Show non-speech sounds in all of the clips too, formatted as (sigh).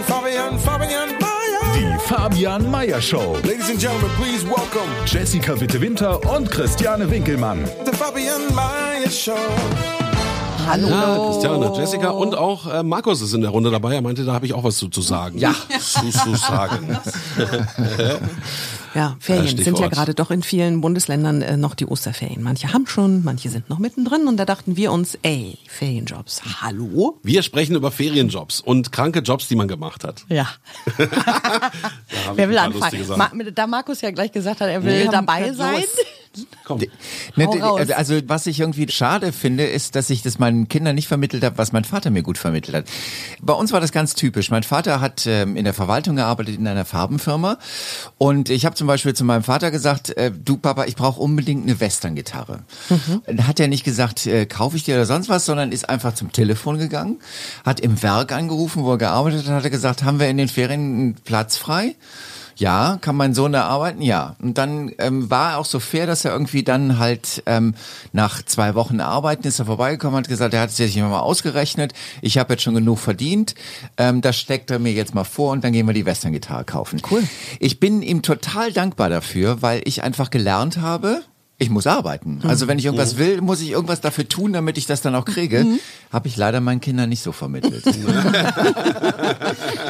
Fabian, Fabian, Fabian Mayer. Die Fabian Meyer Show. Ladies and gentlemen, please welcome Jessica Witte-Winter und Christiane Winkelmann. the Fabian Mayer Show. Hallo. Ja, Christiane, Jessica und auch äh, Markus ist in der Runde dabei. Er meinte, da habe ich auch was zu, zu sagen. Ja. (laughs) Zu, zu sagen. (laughs) (laughs) Ja, Ferien Stichwort. sind ja gerade doch in vielen Bundesländern äh, noch die Osterferien. Manche haben schon, manche sind noch mittendrin und da dachten wir uns, ey, Ferienjobs, hallo? Wir sprechen über Ferienjobs und kranke Jobs, die man gemacht hat. Ja. (laughs) Wer will anfangen? Ma da Markus ja gleich gesagt hat, er will haben dabei grad sein. Komm. Ne, Hau d- raus. also was ich irgendwie schade finde, ist, dass ich das meinen Kindern nicht vermittelt habe, was mein Vater mir gut vermittelt hat. Bei uns war das ganz typisch. Mein Vater hat ähm, in der Verwaltung gearbeitet in einer Farbenfirma und ich habe zum Beispiel zu meinem Vater gesagt, äh, du Papa, ich brauche unbedingt eine Western-Gitarre. Dann Hat er nicht gesagt, äh, kaufe ich dir oder sonst was, sondern ist einfach zum Telefon gegangen, hat im Werk angerufen, wo er gearbeitet hat, hat er gesagt, haben wir in den Ferien einen Platz frei? Ja, kann mein Sohn da arbeiten? Ja. Und dann ähm, war er auch so fair, dass er irgendwie dann halt ähm, nach zwei Wochen Arbeiten ist er vorbeigekommen, hat gesagt, er hat es sich immer mal ausgerechnet, ich habe jetzt schon genug verdient, ähm, das steckt er mir jetzt mal vor und dann gehen wir die Western-Gitarre kaufen. Cool. Ich bin ihm total dankbar dafür, weil ich einfach gelernt habe, ich muss arbeiten. Also wenn ich irgendwas will, muss ich irgendwas dafür tun, damit ich das dann auch kriege. Habe ich leider meinen Kindern nicht so vermittelt. (laughs)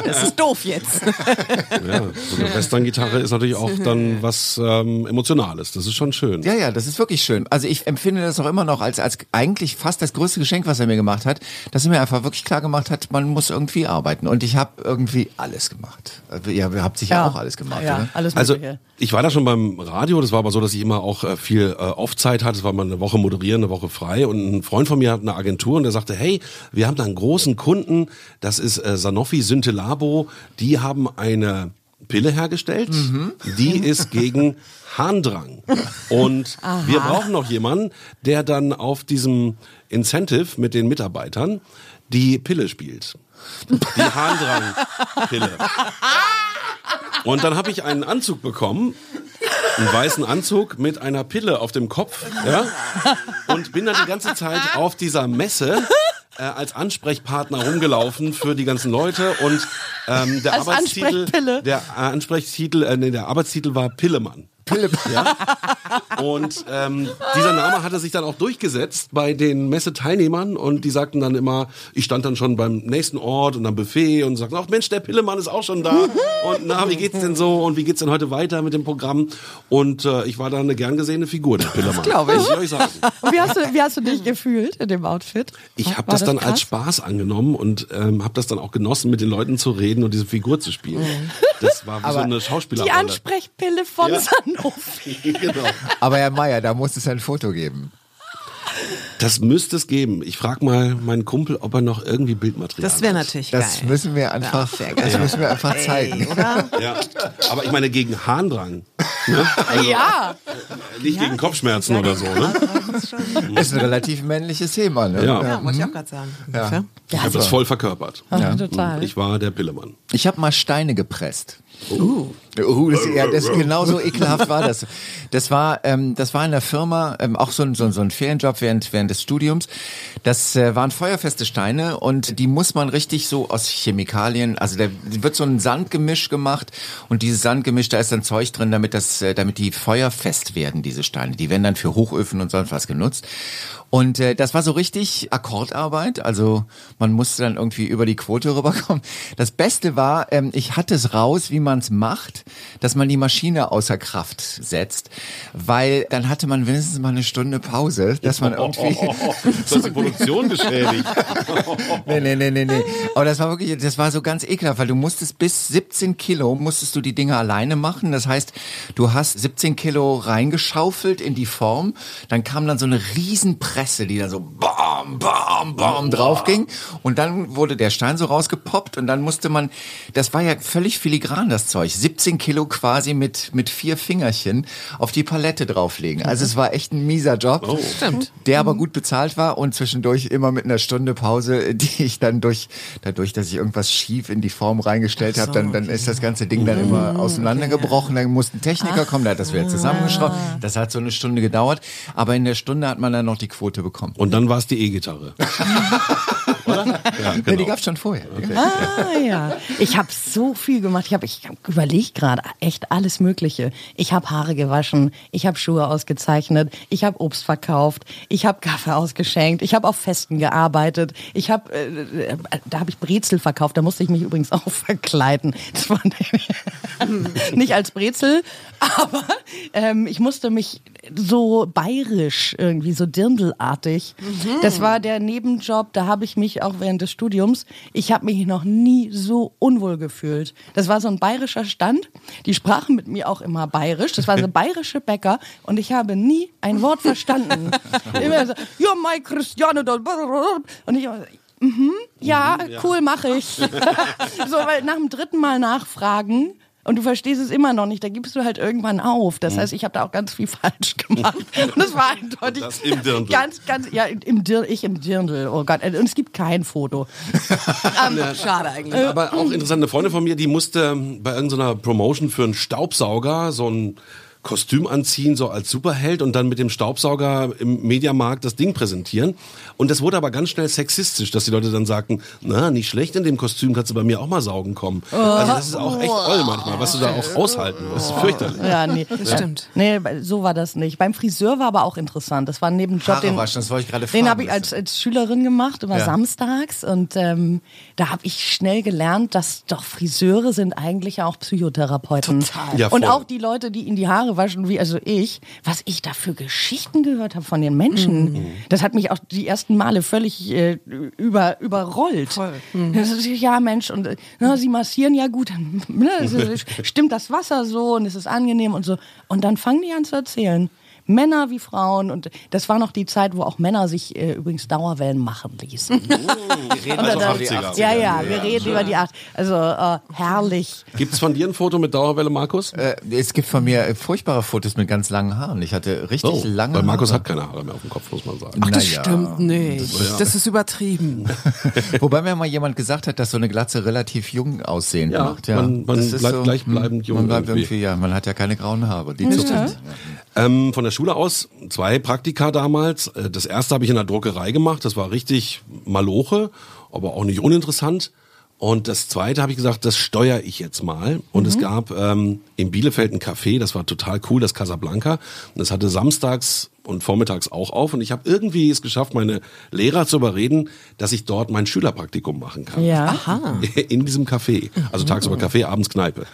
Das ist doof jetzt. Ja, so eine Western-Gitarre ist natürlich auch dann was ähm, Emotionales. Das ist schon schön. Ja, ja, das ist wirklich schön. Also ich empfinde das auch immer noch als, als eigentlich fast das größte Geschenk, was er mir gemacht hat, dass er mir einfach wirklich klar gemacht hat, man muss irgendwie arbeiten. Und ich habe irgendwie alles gemacht. Also, Ihr habt sicher auch alles gemacht, ja, oder? alles Also Mögliche. ich war da schon beim Radio, das war aber so, dass ich immer auch äh, viel äh, Off-Zeit hatte, es war mal eine Woche moderieren, eine Woche frei. Und ein Freund von mir hat eine Agentur und der sagte, hey, wir haben da einen großen Kunden, das ist äh, Sanofi Syntelabo, die haben eine Pille hergestellt, die ist gegen Harndrang. Und (laughs) wir brauchen noch jemanden, der dann auf diesem Incentive mit den Mitarbeitern die Pille spielt. Die Harndrang-Pille. (laughs) Und dann habe ich einen Anzug bekommen, einen weißen Anzug mit einer Pille auf dem Kopf, ja, und bin dann die ganze Zeit auf dieser Messe äh, als Ansprechpartner rumgelaufen für die ganzen Leute. Und ähm, der Als Arbeitstitel, der äh, Ansprechtitel, äh, nee, der Arbeitstitel war Pillemann. Ja? Und ähm, dieser Name hatte sich dann auch durchgesetzt bei den Messeteilnehmern und die sagten dann immer, ich stand dann schon beim nächsten Ort und am Buffet und sagten, ach Mensch, der Pillemann ist auch schon da und na, wie geht's denn so und wie geht's denn heute weiter mit dem Programm? Und äh, ich war da eine gern gesehene Figur, der Pillemann. glaub ich. Ich euch sagen. Und wie hast, du, wie hast du dich gefühlt in dem Outfit? Ich habe war das dann als krass? Spaß angenommen und ähm, habe das dann auch genossen, mit den Leuten zu reden und diese Figur zu spielen. Das war wie so eine Die Schauspielerrolle. Ansprechpille von Ja. Sanofi. (laughs) genau. Aber Herr Meier, da muss es ein Foto geben. Das müsste es geben. Ich frage mal meinen Kumpel, ob er noch irgendwie Bildmaterial Das wäre hat. natürlich Das geil. müssen wir einfach, Ja, das müssen wir einfach zeigen. Ey, oder? Ja, aber ich meine gegen Harndrang. Ne? Also, Ja. Nicht gegen Kopfschmerzen oder so. Ne? Das ist ein relativ männliches Thema, ne? Ja. Ja, wollte ich auch gerade sagen. Ja. Ja, Ich habe das voll verkörpert. ja. total. Ich war der Pillemann. Ich habe mal Steine gepresst. Uh. Uh, das, ja, das genauso ekelhaft war das. Das war, ähm, das war in der Firma ähm, auch so ein, so, ein- so ein Ferienjob während während des Studiums. Das äh, waren feuerfeste Steine und die muss man richtig so aus Chemikalien, also da wird so ein Sandgemisch gemacht und dieses Sandgemisch, da ist dann Zeug drin, damit das, äh, damit die feuerfest werden, diese Steine. Die werden dann für Hochöfen und sonst was genutzt. Und äh, das war so richtig Akkordarbeit, also man musste dann irgendwie über die Quote rüberkommen. Das Beste war, ähm, ich hatte es raus, wie man es macht, dass man die Maschine außer Kraft setzt, weil dann hatte man wenigstens mal eine Stunde Pause, dass man irgendwie... (laughs) Das hat die Produktion beschädigt. (laughs) nee, nee, nee, nee, nee. Aber das war wirklich, das war so ganz ekelhaft, weil du musstest bis 17 Kilo, musstest du die Dinge alleine machen. Das heißt, du hast 17 Kilo reingeschaufelt in die Form, dann kam dann so eine Riesenpresse, die dann so bam, bam, bam, bam drauf ging. Und dann wurde der Stein so rausgepoppt und dann musste man, das war ja völlig filigran, das Zeug. 17 Kilo quasi mit, mit vier Fingerchen auf die Palette drauflegen. Also es war echt ein mieser Job. Stimmt. Der aber gut bezahlt war und zwischendurch immer mit einer Stunde Pause, die ich dann durch, dadurch, dass ich irgendwas schief in die Form reingestellt habe, dann, dann ist das ganze Ding dann immer auseinandergebrochen. Dann musste ein Techniker kommen, der hat das wieder zusammengeschraubt. Das hat so eine Stunde gedauert. Aber in der Stunde hat man dann noch die Quote bekommen. Und dann war es die E-Gitarre. (laughs) Ja, Ja, die genau. gab's schon vorher. Ah ja, ich habe so viel gemacht. Ich habe ich hab überlegt gerade echt alles Mögliche. Ich habe Haare gewaschen, ich habe Schuhe ausgezeichnet, ich habe Obst verkauft, ich habe Kaffee ausgeschenkt, ich habe auf Festen gearbeitet, ich habe äh, da habe ich Brezel verkauft. Da musste ich mich übrigens (laughs) auch verkleiden. Das war (laughs) nicht als Brezel, aber ähm, ich musste mich so bayerisch irgendwie so dirndlartig. Das war der Nebenjob. Da habe ich mich auch während des Studiums, ich habe mich noch nie so unwohl gefühlt. Das war so ein bayerischer Stand. Die sprachen mit mir auch immer bayerisch. Das war so bayerische Bäcker und ich habe nie ein Wort verstanden. (laughs) immer so, ja, mein Christiane, da- und ich mhm, ja, cool, mache ich. (laughs) so, weil nach dem dritten Mal nachfragen und du verstehst es immer noch nicht, da gibst du halt irgendwann auf. Das heißt, ich habe da auch ganz viel (laughs) falsch gemacht. Und das war eindeutig. Das im Dirndl. Ganz, ganz, ja, im Dirndl, ich im Dirndl. Oh Gott, und es gibt kein Foto. (laughs) Ähm, schade eigentlich. Aber auch interessant, eine Freundin von mir, die musste bei irgendeiner Promotion für einen Staubsauger so ein Kostüm anziehen, so als Superheld und dann mit dem Staubsauger im Mediamarkt das Ding präsentieren. Und das wurde aber ganz schnell sexistisch, dass die Leute dann sagten, na, nicht schlecht in dem Kostüm, kannst du bei mir auch mal saugen kommen. Also das ist auch echt oll manchmal, was du da auch aushalten musst. Fürchterlich. Ja, nee. Das stimmt. Nee, so war das nicht. Beim Friseur war aber auch interessant. Das war ein Nebenjob, Haare den, waschen, das wollte ich gerade den habe ich als, als Schülerin gemacht, immer Ja. samstags. Und ähm, da habe ich schnell gelernt, dass doch Friseure sind eigentlich auch Psychotherapeuten. Total. Ja, und auch die Leute, die in die Haare waschen, wie also ich, was ich da für Geschichten gehört habe von den Menschen, Mhm. das hat mich auch die ersten Male völlig äh, über, überrollt. Voll. Das ist, ja, Mensch, und na, sie massieren ja gut, (laughs) ne, (laughs) stimmt das Wasser so und es ist angenehm und so. Und dann fangen die an zu erzählen. Männer wie Frauen und das war noch die Zeit, wo auch Männer sich äh, übrigens Dauerwellen machen ließen. Wir reden (laughs) also über die 80er. ja, ja, wir reden über die Acht. Also äh, herrlich. Gibt's von dir ein Foto mit Dauerwelle, Markus? Äh, es gibt von mir äh, furchtbare Fotos mit ganz langen Haaren. Ich hatte richtig Oh, lange weil Markus Haare. hat keine Haare mehr auf dem Kopf, muss man sagen. Ach, das Naja. stimmt nicht. Das ist übertrieben. (laughs) Wobei mir mal jemand gesagt hat, dass so eine Glatze relativ jung aussehen Ja, macht. man- man Das ist bleibt gleichbleibend jung Man bleibt irgendwie. irgendwie, ja, man hat ja keine grauen Haare. Die Zukunft. Ähm, von der Schule aus zwei Praktika damals. Äh, Das erste habe ich in der Druckerei gemacht. Das war richtig maloche, aber auch nicht uninteressant. Und das zweite habe ich gesagt, das steuere ich jetzt mal. Und es gab ähm, in Bielefeld ein Café, das war total cool, das Casablanca. Und das hatte samstags und vormittags auch auf. Und ich habe irgendwie es geschafft, meine Lehrer zu überreden, dass ich dort mein Schülerpraktikum machen kann. Ja. (laughs) In diesem Café. Also tagsüber Café, abends Kneipe.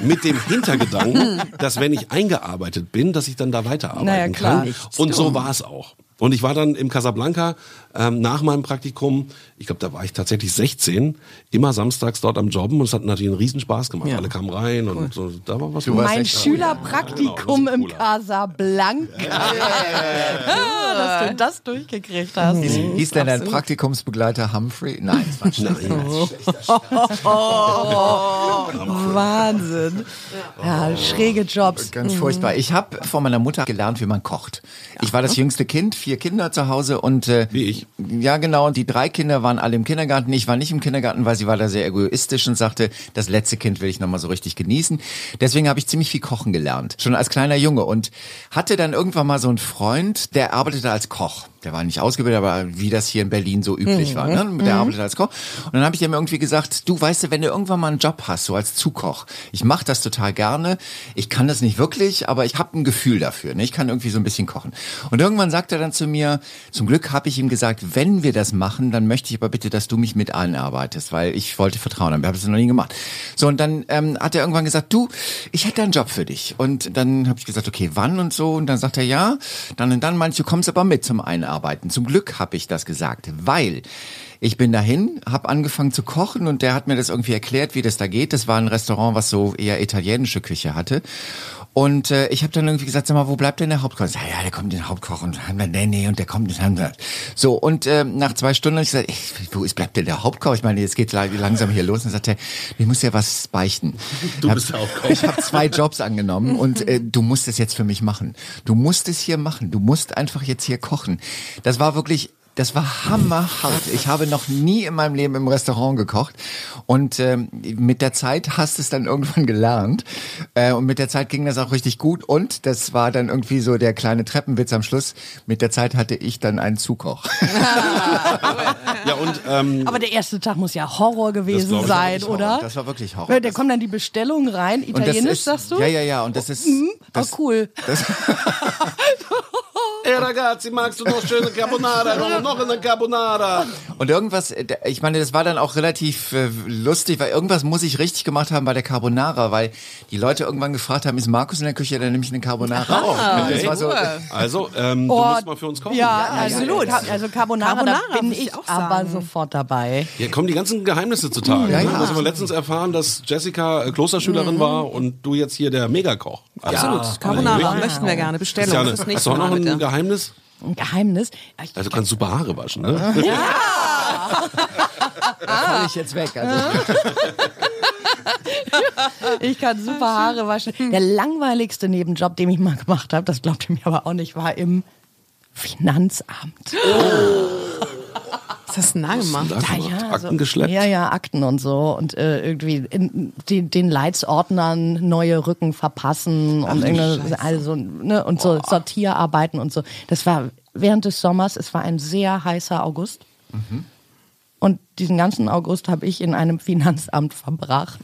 Mit dem Hintergedanken, (laughs) dass wenn ich eingearbeitet bin, dass ich dann da weiterarbeiten Naja, klar. kann. Und so war es auch. Und ich war dann im Casablanca ähm, nach meinem Praktikum, ich glaube, da war ich tatsächlich 16, immer samstags dort am Jobben und es hat natürlich einen Riesenspaß gemacht. Ja. Alle kamen rein und so, da war was Mein Schülerpraktikum Genau, das im. Casablanca. Ah, (laughs) dass du das durchgekriegt hast. Hieß denn dein Praktikumsbegleiter Humphrey? Nein, das war Nein. (laughs) Wahnsinn. Ja, schräge Jobs. Ganz furchtbar. Ich habe von meiner Mutter gelernt, wie man kocht. Ich war das jüngste Kind, vier Kinder zu Hause und äh, Wie ich. Ja, genau. Und die drei Kinder waren alle im Kindergarten. Ich war nicht im Kindergarten, weil sie war da sehr egoistisch und sagte, das letzte Kind will ich nochmal so richtig genießen. Deswegen habe ich ziemlich viel kochen gelernt, schon als kleiner Junge und hatte dann irgendwann mal so einen Freund, der arbeitete als Koch. Der war nicht ausgebildet, aber wie das hier in Berlin so üblich war. Ne? Der arbeitet als Koch. Und dann habe ich ihm irgendwie gesagt, du weißt du, wenn du irgendwann mal einen Job hast, so als Zukoch, ich mache das total gerne. Ich kann das nicht wirklich, aber ich habe ein Gefühl dafür. Ne? Ich kann irgendwie so ein bisschen kochen. Und irgendwann sagt er dann zu mir, zum Glück habe ich ihm gesagt, wenn wir das machen, dann möchte ich aber bitte, dass du mich mit einarbeitest, weil ich wollte Vertrauen haben. Wir haben es noch nie gemacht. So, und dann ähm, hat er irgendwann gesagt, du, ich hätte einen Job für dich. Und dann habe ich gesagt, okay, wann und so. Und dann sagt er, ja, dann und dann manche, du kommst aber mit zum Einarbeiten. Zum Glück habe ich das gesagt, weil ich bin dahin, habe angefangen zu kochen und der hat mir das irgendwie erklärt, wie das da geht. Das war ein Restaurant, was so eher italienische Küche hatte. Und äh, ich habe dann irgendwie gesagt, sag mal, wo bleibt denn der Hauptkoch? Ja, ja, der kommt in den Hauptkoch und nee, nee, und der kommt in den So, und ähm, nach zwei Stunden habe ich gesagt, ey, wo ist, bleibt denn der Hauptkoch? Ich meine, jetzt geht langsam hier los. Und sagt er, ich muss ja was beichten. Du hab, bist der Hauptkoch. Ich habe zwei Jobs angenommen und äh, du musst es jetzt für mich machen. Du musst es hier machen. Du musst einfach jetzt hier kochen. Das war wirklich das war hammerhart. Ich habe noch nie in meinem Leben im Restaurant gekocht. Und ähm, mit der Zeit hast du es dann irgendwann gelernt. Äh, und mit der Zeit ging das auch richtig gut. Und das war dann irgendwie so der kleine Treppenwitz am Schluss. Mit der Zeit hatte ich dann einen Zukoch. (laughs) Ja, und ähm, Aber der erste Tag muss ja Horror gewesen sein, Das oder? Das war wirklich Horror. Weil Da Das- kommen dann die Bestellungen rein, das italienisch, ist, sagst du? Ja, ja, ja. Und das ist. Mhm. Das, oh, cool. (laughs) Ey ragazzi, magst du noch schöne Carbonara? Noch, noch eine Carbonara. Und irgendwas, äh, ich meine, das war dann auch relativ äh, lustig, weil irgendwas muss ich richtig gemacht haben bei der Carbonara, weil die Leute irgendwann gefragt haben, ist Markus in der Küche, dann nehme ich eine Carbonara. Oh, okay. Das war so, Also, ähm, du Oh, musst mal für uns kochen. Ja, absolut. Also Carbonara, Carbonara da bin ich auch aber sagen. sofort dabei. Hier kommen die ganzen Geheimnisse zutage. Ja, ne? ja. Das haben wir letztens erfahren, dass Jessica äh, Klosterschülerin war und du jetzt hier der Megakoch. Absolut. Carbonara Ja. möchten wir gerne. Bestellung. Christiane, fürs hast nächste du auch noch ein. Geheimnis? Ein Geheimnis. Ja, ich- Also du kannst super Haare waschen, ne? (laughs) da falle ich jetzt weg. Also, (laughs) Ich kann super Haare waschen. Der langweiligste Nebenjob, den ich mal gemacht habe, das glaubt ihr mir aber auch nicht, war im Finanzamt. Ist das nah gemacht? Da gemacht, Akten so- geschleppt. Ja, ja, Akten und so. Und äh, irgendwie in, die, den Leitsordnern neue Rücken verpassen und irgendeine, also, ne, und so Sortierarbeiten und so. Das war während des Sommers, es war ein sehr heißer August. Und diesen ganzen August habe ich in einem Finanzamt verbracht.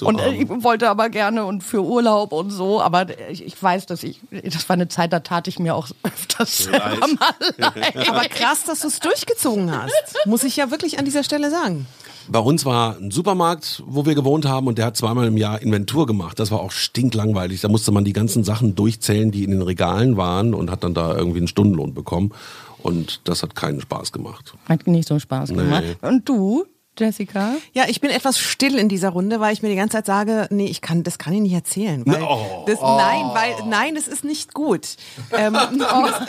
Du und äh, ich wollte aber gerne und für Urlaub und so, aber ich, ich weiß, dass ich, das war eine Zeit, da tat ich mir auch (laughs) öfters selber mal (laughs) leid. Aber krass, dass du es durchgezogen hast. Muss ich ja wirklich an dieser Stelle sagen. Bei uns war ein Supermarkt, wo wir gewohnt haben und der hat zweimal im Jahr Inventur gemacht. Das war auch stinklangweilig. Da musste man die ganzen Sachen durchzählen, die in den Regalen waren und hat dann da irgendwie einen Stundenlohn bekommen. Und das hat keinen Spaß gemacht. Hat nicht so Spaß gemacht. Und du, Jessica? Ja, ich bin etwas still in dieser Runde, weil ich mir die ganze Zeit sage, nee, ich kann, das kann ich nicht erzählen. Weil Oh. das, Nein, weil, nein, das ist nicht gut. Ähm, (laughs)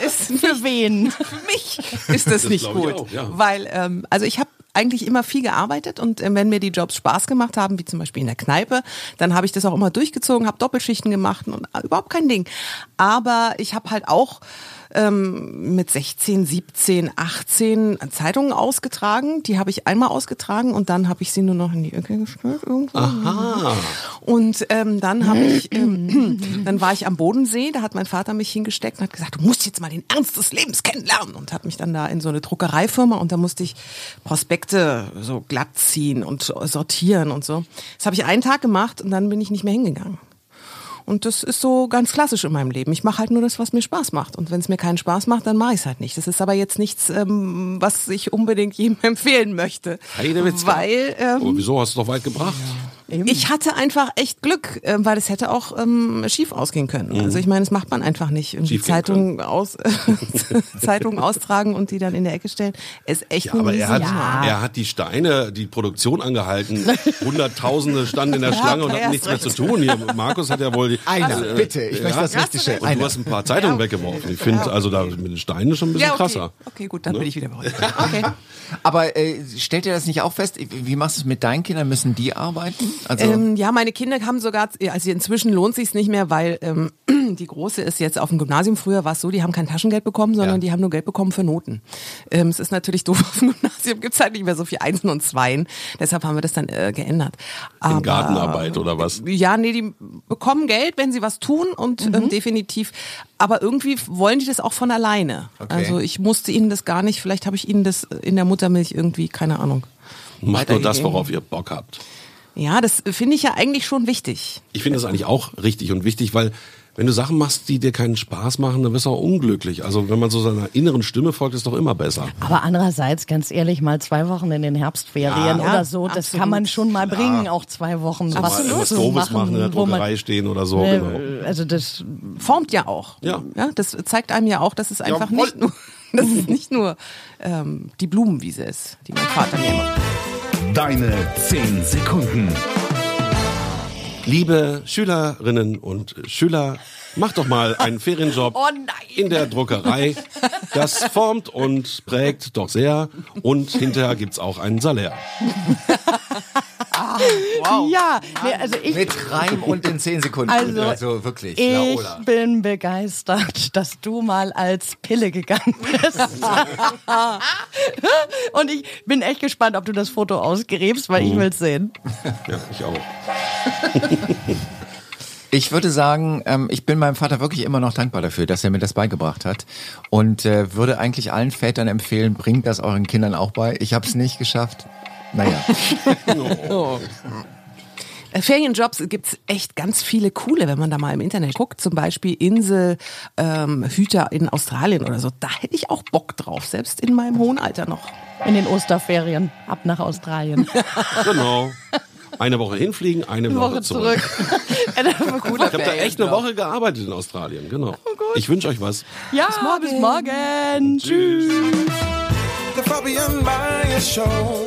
das ist Für wen? für mich ist das, nicht glaub ich gut. auch, ja. Weil, ähm, also ich habe eigentlich immer viel gearbeitet und äh, wenn mir die Jobs Spaß gemacht haben, wie zum Beispiel in der Kneipe, dann habe ich das auch immer durchgezogen, habe Doppelschichten gemacht und äh, überhaupt kein Ding. Aber ich habe halt auch ähm, mit 16, 17, 18 Zeitungen ausgetragen. Die habe ich einmal ausgetragen und dann habe ich sie nur noch in die Ecke gestellt irgendwo. Und ähm, dann habe ich, ähm, dann war ich am Bodensee, da hat mein Vater mich hingesteckt und hat gesagt, du musst jetzt mal den Ernst des Lebens kennenlernen und hat mich dann da in so eine Druckereifirma und da musste ich Prospekte so glatt ziehen und sortieren und so. Das habe ich einen Tag gemacht und dann bin ich nicht mehr hingegangen. Und das ist so ganz klassisch in meinem Leben. Ich mache halt nur das, was mir Spaß macht. Und wenn es mir keinen Spaß macht, dann mache ich es halt nicht. Das ist aber jetzt nichts, ähm, was ich unbedingt (laughs) jedem empfehlen möchte. Heidewitzka. Weil ähm, Oh, wieso hast du doch weit gebracht? Ich hatte einfach echt Glück, äh, weil es hätte auch ähm, schief ausgehen können. Also ich meine, das macht man einfach nicht. Irgendwie Mhm. Zeitungen aus, (laughs) Zeitungen austragen und die dann in der Ecke stellen. Ist echt Ja, ein aber er hat, Riesen- er hat die Steine, die Produktion angehalten. Hunderttausende standen in der (laughs) Schlange und hatten nichts mehr hast zu tun. Hier, Markus hat ja wohl die, Einer, äh, bitte, ich möchte das Richtige. Und du Einer. hast ein paar Zeitungen weggeworfen. Ich finde also da mit den Steinen schon ein bisschen ja, okay. krasser. Okay, gut, dann Ne? bin ich wieder bei euch. (laughs) Okay. Aber äh, stellt ihr das nicht auch fest? Wie machst du es mit deinen Kindern? Müssen die arbeiten? Also Ähm, ja, meine Kinder haben sogar, also inzwischen lohnt sich's nicht mehr, weil ähm, (clears throat) die Große ist jetzt auf dem Gymnasium. Früher war es so, die haben kein Taschengeld bekommen, sondern Ja. die haben nur Geld bekommen für Noten. Ähm, es ist natürlich doof, (laughs) auf dem Gymnasium gibt's halt nicht mehr so viel Einsen und Zweien. Deshalb haben wir das dann äh, geändert. Aber, In Gartenarbeit oder was? Ja, nee, die bekommen Geld, wenn sie was tun und Mhm. ähm, definitiv. Aber irgendwie wollen die das auch von alleine. Okay. Also ich musste ihnen das gar nicht, vielleicht habe ich ihnen das in der Muttermilch irgendwie, keine Ahnung. Macht nur das, worauf ihr Bock habt. Ja, das finde ich ja eigentlich schon wichtig. Ich finde das eigentlich auch richtig und wichtig, weil wenn du Sachen machst, die dir keinen Spaß machen, dann wirst du auch unglücklich. Also wenn man so seiner inneren Stimme folgt, ist doch immer besser. Aber andererseits, ganz ehrlich, mal zwei Wochen in den Herbstferien Ja, oder so, das absolut. kann man schon mal bringen, auch zwei Wochen. Mal was was Doofes machen, in der wo man- Druckerei stehen oder so. Ne, genau. Also das formt ja auch. Ja. ja. Das zeigt einem ja auch, dass es einfach Jawohl. nicht nur, (laughs) dass es nicht nur ähm, die Blumenwiese ist, die mein Vater mir macht. Deine 10 Sekunden. Liebe Schülerinnen und Schüler, macht doch mal einen Ferienjob (laughs) Oh in der Druckerei. Das formt und prägt doch sehr. Und hinterher gibt's auch einen Salär. (laughs) Ja, nee, also ich, Mit Reim und in 10 Sekunden. Also, also wirklich, ich Laola. bin begeistert, dass du mal als Pille gegangen bist. (laughs) Und ich bin echt gespannt, ob du das Foto ausgräbst, weil ich will's sehen. (laughs) Ja, ich auch. (laughs) Ich würde sagen, ähm, ich bin meinem Vater wirklich immer noch dankbar dafür, dass er mir das beigebracht hat. Und äh, würde eigentlich allen Vätern empfehlen, bringt das euren Kindern auch bei. Ich habe es nicht geschafft. Naja. (laughs) Äh, Ferienjobs gibt's echt ganz viele coole, wenn man da mal im Internet guckt. Zum Beispiel Inselhüter ähm, Hüter in Australien oder so. Da hätte ich auch Bock drauf, selbst in meinem hohen Alter noch. In den Osterferien, ab nach Australien. (laughs) Genau. Eine Woche hinfliegen, eine Woche, zurück. (laughs) Cooler Ich habe da echt eine Woche gearbeitet in Australien, genau. ich wünsche euch was. Ja, bis morgen. Bis morgen. Tschüss. The Fabian Show.